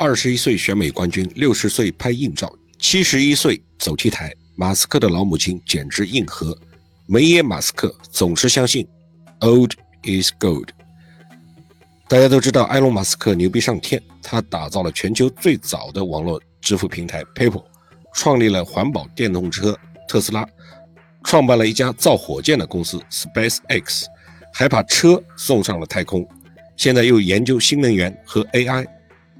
二十一岁选美冠军，六十岁拍硬照，七十一岁走 T 台。马斯克的老母亲简直硬核。梅耶马斯克总是相信，old is gold。大家都知道，埃隆马斯克牛逼上天，他打造了全球最早的网络支付平台 PayPal，创立了环保电动车特斯拉，创办了一家造火箭的公司 SpaceX，还把车送上了太空。现在又研究新能源和 AI。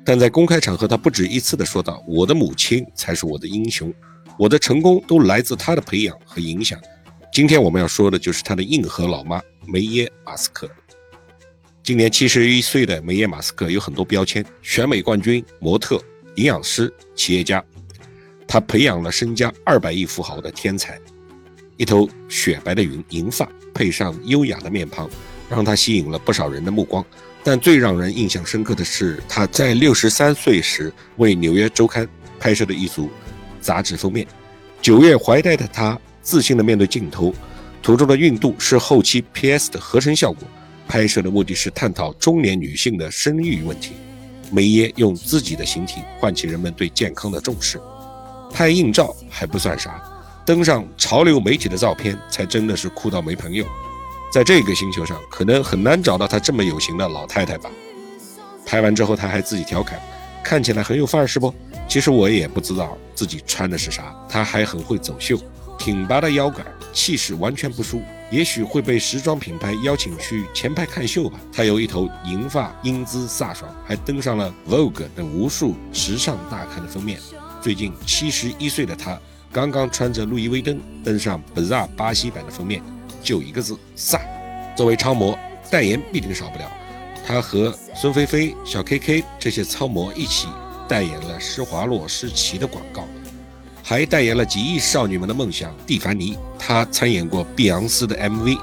但在公开场合，他不止一次地说道：“我的母亲才是我的英雄，我的成功都来自她的培养和影响。”今天我们要说的就是他的硬核老妈梅耶马斯克。今年七十一岁的梅耶马斯克有很多标签：选美冠军、模特、营养师、企业家。他培养了身家二百亿富豪的天才，一头雪白的云银发配上优雅的面庞，让他吸引了不少人的目光。但最让人印象深刻的是，他在六十三岁时为《纽约周刊》拍摄的一组杂志封面。九月怀胎的他自信地面对镜头，图中的孕肚是后期 PS 的合成效果。拍摄的目的是探讨中年女性的生育问题。梅耶用自己的形体唤起人们对健康的重视。拍硬照还不算啥，登上潮流媒体的照片才真的是酷到没朋友。在这个星球上，可能很难找到她这么有型的老太太吧。拍完之后，她还自己调侃：“看起来很有范儿，是不？”其实我也不知道自己穿的是啥。她还很会走秀，挺拔的腰杆，气势完全不输。也许会被时装品牌邀请去前排看秀吧。她有一头银发，英姿飒爽，还登上了 Vogue 等无数时尚大刊的封面。最近七十一岁的她，刚刚穿着路易威登登上 BAZA 巴西版的封面。就一个字，飒。作为超模，代言必定少不了。她和孙菲菲、小 K K 这些超模一起代言了施华洛世奇的广告，还代言了几亿少女们的梦想蒂凡尼。她参演过碧昂斯的 MV，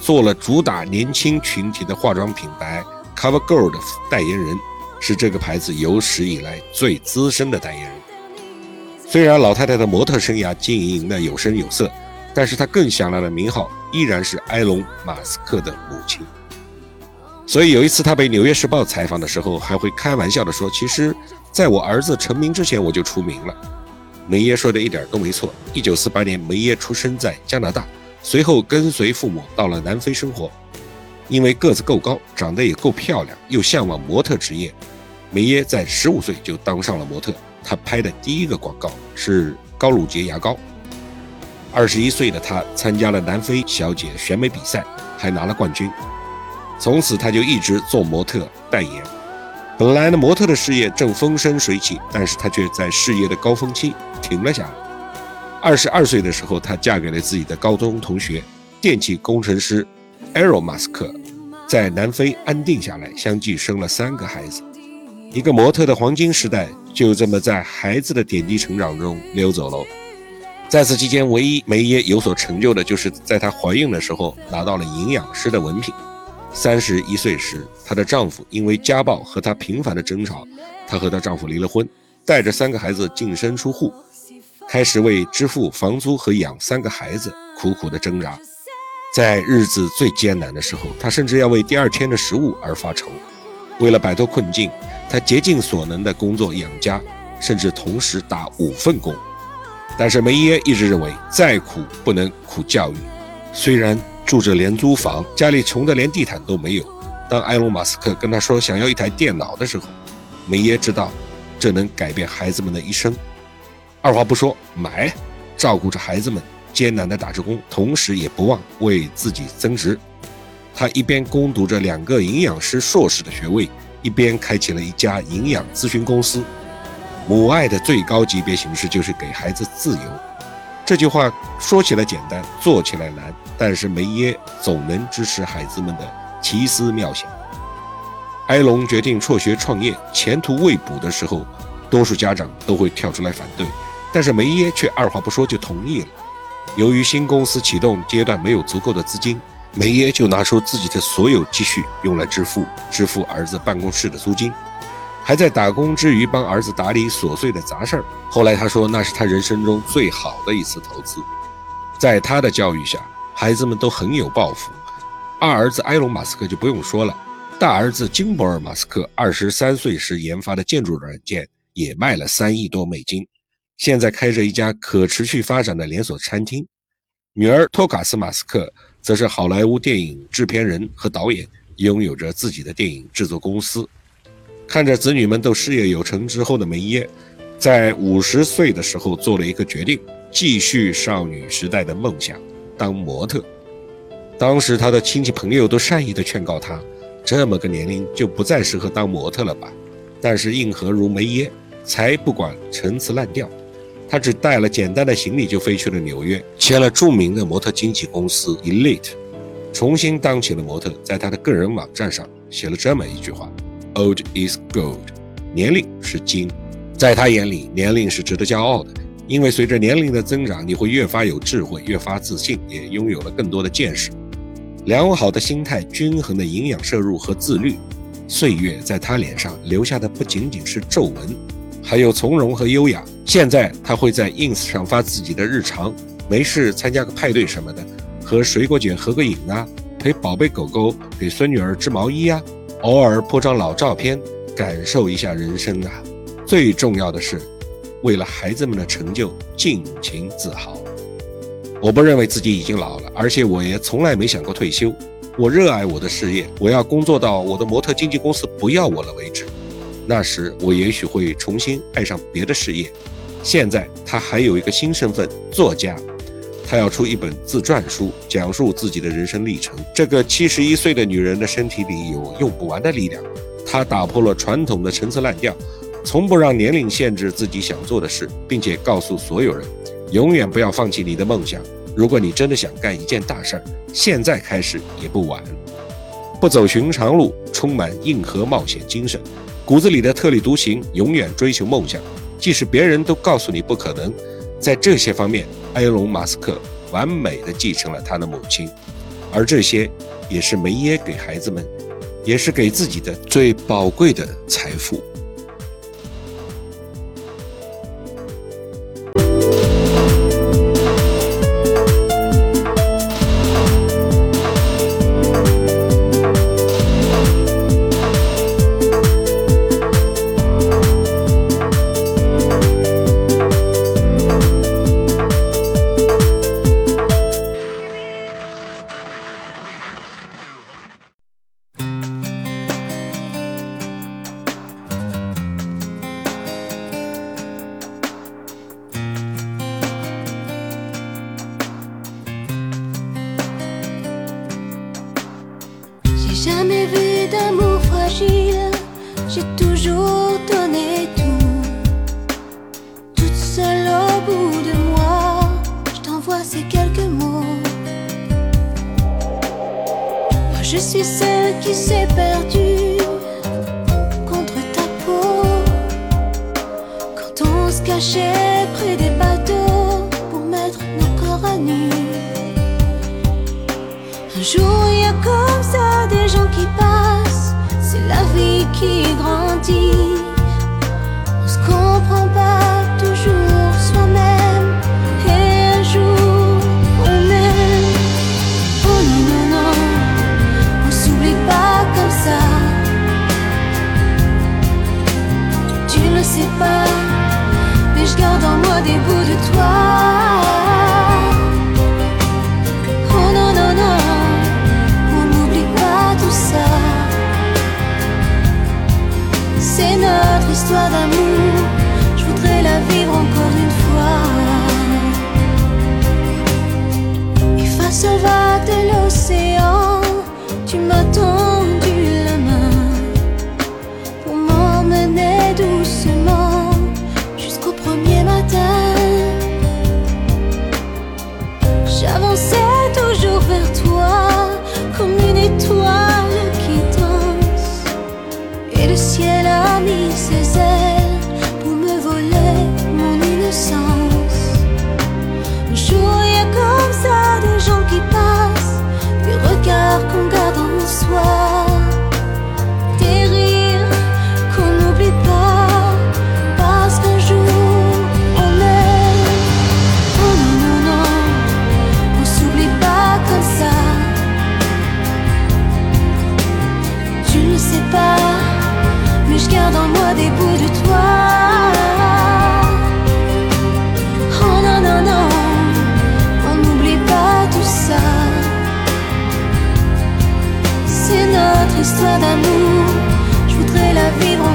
做了主打年轻群体的化妆品牌 CoverGirl 的代言人，是这个牌子有史以来最资深的代言人。虽然老太太的模特生涯经营的有声有色。但是她更响亮的名号依然是埃隆·马斯克的母亲。所以有一次他被《纽约时报》采访的时候，还会开玩笑地说：“其实，在我儿子成名之前，我就出名了。”梅耶说的一点都没错。一九四八年，梅耶出生在加拿大，随后跟随父母到了南非生活。因为个子够高，长得也够漂亮，又向往模特职业，梅耶在十五岁就当上了模特。他拍的第一个广告是高露洁牙膏。二十一岁的她参加了南非小姐选美比赛，还拿了冠军。从此，她就一直做模特代言。本来呢，模特的事业正风生水起，但是她却在事业的高峰期停了下来。二十二岁的时候，她嫁给了自己的高中同学，电气工程师埃隆·马斯克，在南非安定下来，相继生了三个孩子。一个模特的黄金时代就这么在孩子的点滴成长中溜走了。在此期间，唯一梅耶有所成就的，就是在她怀孕的时候拿到了营养师的文凭。三十一岁时，她的丈夫因为家暴和她频繁的争吵，她和她丈夫离了婚，带着三个孩子净身出户，开始为支付房租和养三个孩子苦苦的挣扎。在日子最艰难的时候，她甚至要为第二天的食物而发愁。为了摆脱困境，她竭尽所能的工作养家，甚至同时打五份工。但是梅耶一直认为，再苦不能苦教育。虽然住着廉租房，家里穷得连地毯都没有。当埃隆·马斯克跟他说想要一台电脑的时候，梅耶知道这能改变孩子们的一生。二话不说，买，照顾着孩子们，艰难地打着工，同时也不忘为自己增值。他一边攻读着两个营养师硕士的学位，一边开启了一家营养咨询公司。母爱的最高级别形式就是给孩子自由。这句话说起来简单，做起来难。但是梅耶总能支持孩子们的奇思妙想。埃隆决定辍学创业，前途未卜的时候，多数家长都会跳出来反对，但是梅耶却二话不说就同意了。由于新公司启动阶段没有足够的资金，梅耶就拿出自己的所有积蓄用来支付支付儿子办公室的租金。还在打工之余帮儿子打理琐碎的杂事儿。后来他说，那是他人生中最好的一次投资。在他的教育下，孩子们都很有抱负。二儿子埃隆·马斯克就不用说了，大儿子金伯尔·马斯克二十三岁时研发的建筑软件也卖了三亿多美金，现在开着一家可持续发展的连锁餐厅。女儿托卡斯·马斯克则是好莱坞电影制片人和导演，拥有着自己的电影制作公司。看着子女们都事业有成之后的梅耶，在五十岁的时候做了一个决定，继续少女时代的梦想，当模特。当时他的亲戚朋友都善意的劝告他，这么个年龄就不再适合当模特了吧。但是硬核如梅耶才不管陈词滥调，他只带了简单的行李就飞去了纽约，签了著名的模特经纪公司 Elite，重新当起了模特。在他的个人网站上写了这么一句话：“Old is gold，年龄是金。”在他眼里，年龄是值得骄傲的。因为随着年龄的增长，你会越发有智慧，越发自信，也拥有了更多的见识。良好的心态、均衡的营养摄入和自律，岁月在他脸上留下的不仅仅是皱纹，还有从容和优雅。现在他会在 ins 上发自己的日常，没事参加个派对什么的，和水果卷合个影啊，陪宝贝狗狗给孙女儿织毛衣啊，偶尔拍张老照片，感受一下人生啊。最重要的是，为了孩子们的成就尽情自豪。我不认为自己已经老了，而且我也从来没想过退休。我热爱我的事业，我要工作到我的模特经纪公司不要我了为止。那时我也许会重新爱上别的事业。现在他还有一个新身份——作家，他要出一本自传书，讲述自己的人生历程。这个七十一岁的女人的身体里有用不完的力量。她打破了传统的陈词滥调，从不让年龄限制自己想做的事，并且告诉所有人。永远不要放弃你的梦想。如果你真的想干一件大事儿，现在开始也不晚。不走寻常路，充满硬核冒险精神，骨子里的特立独行，永远追求梦想。即使别人都告诉你不可能，在这些方面，埃隆·马斯克完美的继承了他的母亲，而这些也是梅耶给孩子们，也是给自己的最宝贵的财富。Je suis celle qui s'est perdue contre ta peau. Quand on se cachait près des bateaux pour mettre nos corps à nu. Un jour, il y a comme ça des gens qui passent. C'est la vie qui grandit. Des bouts de toi. Oh non, non, non, on n'oublie pas tout ça. C'est notre histoire d'amour, je voudrais la vivre encore une fois. Et face aux vagues de l'océan, parcours. triste d'amour, je voudrais la vivre.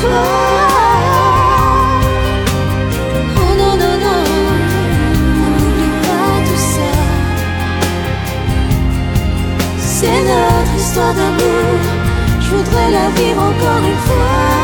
Oh non non non, nous vivons tout ça. C'est notre histoire d'amour, je voudrais la vivre encore une fois.